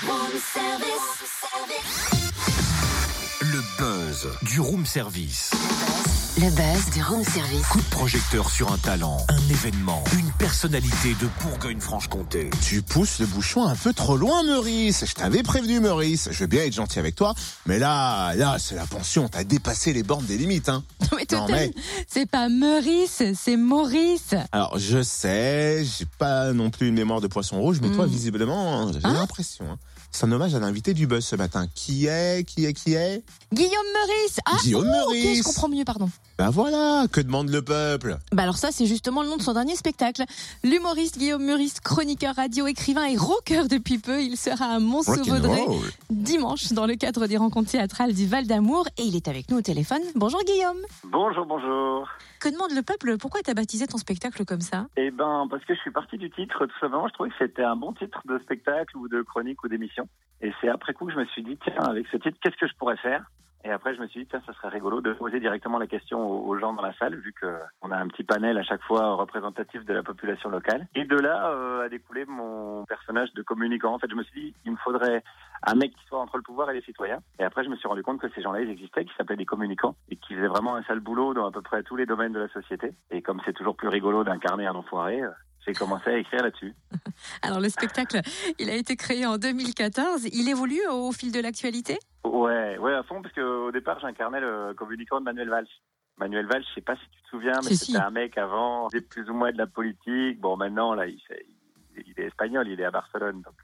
Home service. Home service. Le buzz du room service. Le buzz du room service. Coup de projecteur sur un talent, un événement, une personnalité de Bourgogne-Franche-Comté. Tu pousses le bouchon un peu trop loin, Maurice. Je t'avais prévenu, Maurice. Je veux bien être gentil avec toi, mais là, là, c'est la pension. T'as dépassé les bornes des limites, hein. Mais Non, mais- c'est pas Maurice, c'est Maurice. Alors, je sais, j'ai pas non plus une mémoire de poisson rouge, mais toi, Hmm. visiblement, j'ai Hein? l'impression. hein. C'est un hommage à l'invité du buzz ce matin. Qui est, qui est, qui est? Guillaume Meurice. Ah, Guillaume oh, ok, Meurice. je comprends mieux, pardon. Ben voilà, que demande le peuple? Bah alors ça, c'est justement le nom de son dernier spectacle. L'humoriste Guillaume Meurice, chroniqueur radio, écrivain et rocker depuis peu, il sera à Mont-Sauvaudray Rock'n'roll. dimanche dans le cadre des rencontres théâtrales du Val d'Amour et il est avec nous au téléphone. Bonjour Guillaume. Bonjour, bonjour. Que demande le peuple? Pourquoi t'as baptisé ton spectacle comme ça? Eh ben, parce que je suis parti du titre, tout simplement, je trouvais que c'était un bon titre de spectacle ou de chronique ou d'émission. Et c'est après coup que je me suis dit, tiens, avec ce titre, qu'est-ce que je pourrais faire? Et après, je me suis dit, tiens, ça serait rigolo de poser directement la question aux, gens dans la salle, vu que on a un petit panel à chaque fois représentatif de la population locale. Et de là euh, a découlé mon personnage de communicant. En fait, je me suis dit, il me faudrait un mec qui soit entre le pouvoir et les citoyens. Et après, je me suis rendu compte que ces gens-là, ils existaient, qui s'appelaient des communicants et qui faisaient vraiment un sale boulot dans à peu près tous les domaines de la société. Et comme c'est toujours plus rigolo d'incarner un enfoiré, euh, j'ai commencé à écrire là-dessus. Alors le spectacle, il a été créé en 2014. Il évolue au fil de l'actualité? Ouais, ouais, à fond, parce qu'au départ, j'incarnais le communicant de Manuel Valls. Manuel Valls, je sais pas si tu te souviens, mais c'était si. un mec avant, il plus ou moins de la politique. Bon, maintenant, là, il, fait- il- il est espagnol, il est à Barcelone, donc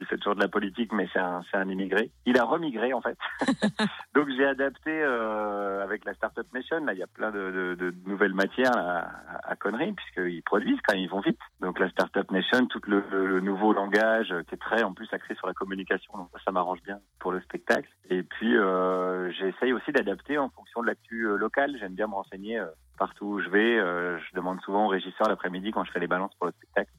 il fait toujours de la politique, mais c'est un, c'est un immigré. Il a remigré, en fait. donc j'ai adapté euh, avec la Startup Nation. Là, il y a plein de, de- de nouvelles matières à, à conneries, puisqu'ils produisent quand même, ils vont vite. Donc la Startup Nation, tout le, nouveau langage euh, qui est très, en plus, axé sur la communication. Donc ça, m'arrange bien pour le spectacle. Et puis, euh, j'essaye aussi d'adapter en fonction de l'actu locale. J'aime bien me renseigner euh, partout où je vais. Je demande souvent au régisseur l'après-midi quand je fais les balances pour le spectacle,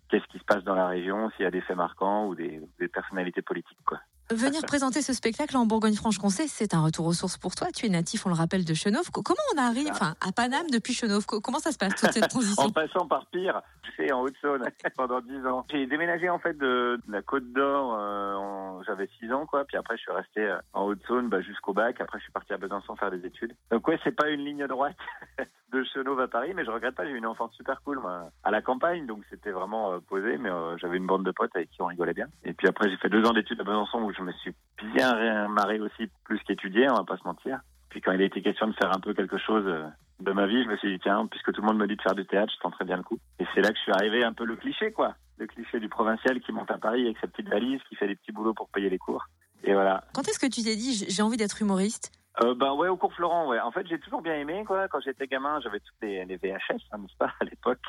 passe dans la région, s'il y a des faits marquants ou des, des personnalités politiques. Quoi. Venir présenter ce spectacle en Bourgogne-Franche-Comté, c'est un retour aux sources pour toi. Tu es natif, on le rappelle, de Chenauve. Co- Comment on arrive enfin, à Paname depuis Chenauve? Co- Comment ça se passe toute cette transition? En passant par Pire, fais en Haute-Saône pendant 10 ans. J'ai déménagé en fait de, de la Côte d'Or, euh, en- j'avais 6 ans quoi, puis après je suis resté euh, en Haute-Saône bah, jusqu'au bac, après je suis parti à Besançon faire des études. Donc ouais, c'est pas une ligne droite de Chenauve à Paris, mais je regrette pas, j'ai eu une enfance super cool à la campagne, donc c'était vraiment euh, posé, mais euh, j'avais une bande de potes avec qui on rigolait bien. Et puis après j'ai fait deux ans d'études à Besançon où je me suis bien ré- marré aussi, plus qu'étudié, on va pas se mentir. Puis quand il a été question de faire un peu quelque chose euh, de ma vie, je me suis dit, tiens, puisque tout le monde me dit de faire du théâtre, je tenterai bien le coup. Et c'est là que je suis arrivé un peu le cliché, quoi. Le cliché du provincial qui monte à Paris avec sa petite valise, qui fait des petits boulots pour payer les cours. Et voilà. Quand est-ce que tu t'es dit, j'ai envie d'être humoriste? Euh, ben ouais, au cours Florent, ouais. En fait, j'ai toujours bien aimé, quoi. Quand j'étais gamin, j'avais toutes les, les VHS, hein, n'est-ce pas, à l'époque.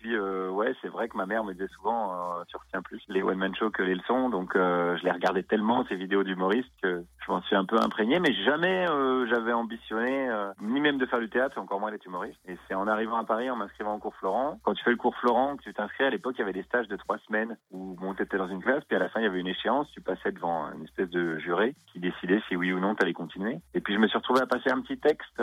Puis euh, ouais, c'est vrai que ma mère me disait souvent, euh, tu retiens plus les one man show que les leçons, donc euh, je les regardais tellement ces vidéos d'humoristes que je m'en suis un peu imprégné, mais jamais euh, j'avais ambitionné ni même de faire du théâtre, encore moins d'être humoriste. Et c'est en arrivant à Paris, en m'inscrivant au cours Florent. Quand tu fais le cours Florent, que tu t'inscris, à l'époque il y avait des stages de trois semaines où bon, tu étais dans une classe, puis à la fin il y avait une échéance, tu passais devant une espèce de juré qui décidait si oui ou non tu allais continuer. Et puis je me suis retrouvé à passer un petit texte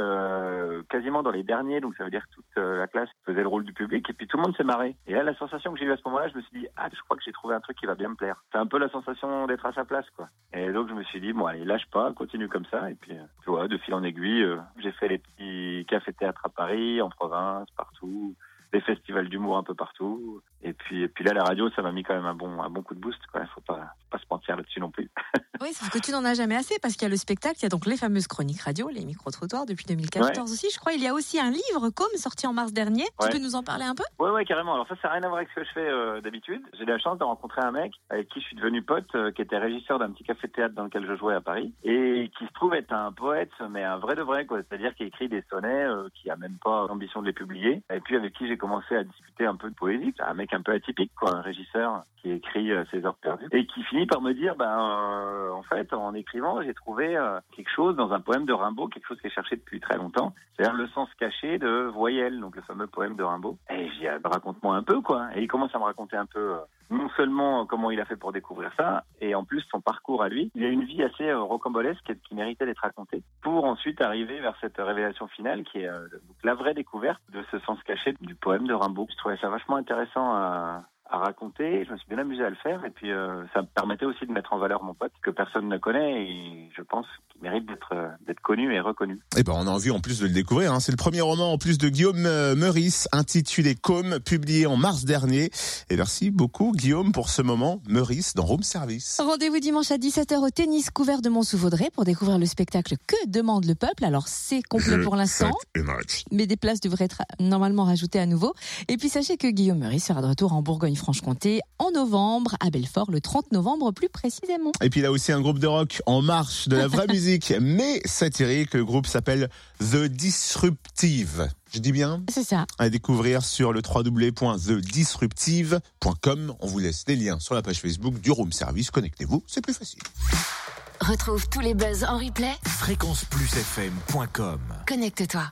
quasiment dans les derniers, donc ça veut dire que toute la classe faisait le rôle du public, et puis tout le s'est marré. Et là, la sensation que j'ai eue à ce moment-là, je me suis dit, ah, je crois que j'ai trouvé un truc qui va bien me plaire. C'est un peu la sensation d'être à sa place, quoi. Et donc je me suis dit, bon, allez, lâche pas, continue comme ça. Et puis, euh, tu vois, de fil en aiguille, euh, j'ai fait les petits cafés-théâtres à Paris, en province, partout, des festivals d'humour un peu partout. Et puis, et puis là, la radio, ça m'a mis quand même un bon, un bon coup de boost, quoi. Faut pas, pas se mentir là-dessus non plus. Oui, sauf que tu n'en as jamais assez parce qu'il y a le spectacle, il y a donc les fameuses chroniques radio, les micro-trottoirs depuis 2014 aussi. Je crois il y a aussi un livre, comme sorti en mars dernier. Ouais. Tu peux nous en parler un peu? Ouais, ouais, carrément. Alors ça, ça n'a rien à voir avec ce que je fais euh, d'habitude. J'ai eu la chance de rencontrer un mec avec qui je suis devenu pote, euh, qui était régisseur d'un petit café-théâtre dans lequel je jouais à Paris, et qui se trouve être un poète, mais un vrai de vrai, quoi. C'est-à-dire qui écrit des sonnets, euh, qui a même pas l'ambition de les publier, et puis avec qui j'ai commencé à discuter un peu de poésie. C'est un mec un peu atypique, quoi, un régisseur qui écrit euh, ses heures perdues, et qui finit par me dire, ben, euh, en fait, en écrivant, j'ai trouvé euh, quelque chose dans un poème de Rimbaud, quelque chose que j'ai cherché depuis très longtemps, c'est-à-dire le sens caché de Voyelle, donc le fameux poème de Rimbaud. Et j'ai dit, ah, bah, raconte-moi un peu, quoi. Et il commence à me raconter un peu, non seulement euh, comment il a fait pour découvrir ça, et en plus son parcours à lui. Il a une vie assez euh, rocambolesque qui méritait d'être racontée, pour ensuite arriver vers cette révélation finale qui est euh, la vraie découverte de ce sens caché du poème de Rimbaud. Je trouvais ça vachement intéressant à, à raconter. Je me suis bien amusé à le faire et puis euh, ça me permettait aussi de mettre en valeur mon pote que personne ne connaît et je pense qu'il mérite d'être euh, d'être connu et reconnu. Et ben on a envie en plus de le découvrir. Hein. C'est le premier roman en plus de Guillaume euh, Meurice intitulé Com, publié en mars dernier. Et merci beaucoup Guillaume pour ce moment Meurice dans Room Service. Rendez-vous dimanche à 17h au tennis couvert de Mont-sous-Vaudrey pour découvrir le spectacle Que demande le peuple. Alors c'est complet pour l'instant, mais des places devraient être normalement rajoutées à nouveau. Et puis sachez que Guillaume Meurice sera de retour en Bourgogne-Franche-Comté en novembre, à Belfort, le 30 novembre plus précisément. Et puis il a aussi un groupe de rock en marche, de la vraie musique, mais satirique. Le groupe s'appelle The Disruptive. Je dis bien C'est ça. À découvrir sur le www.thedisruptive.com. On vous laisse les liens sur la page Facebook du Room Service. Connectez-vous, c'est plus facile. Retrouve tous les buzz en replay. Fréquenceplusfm.com Connecte-toi.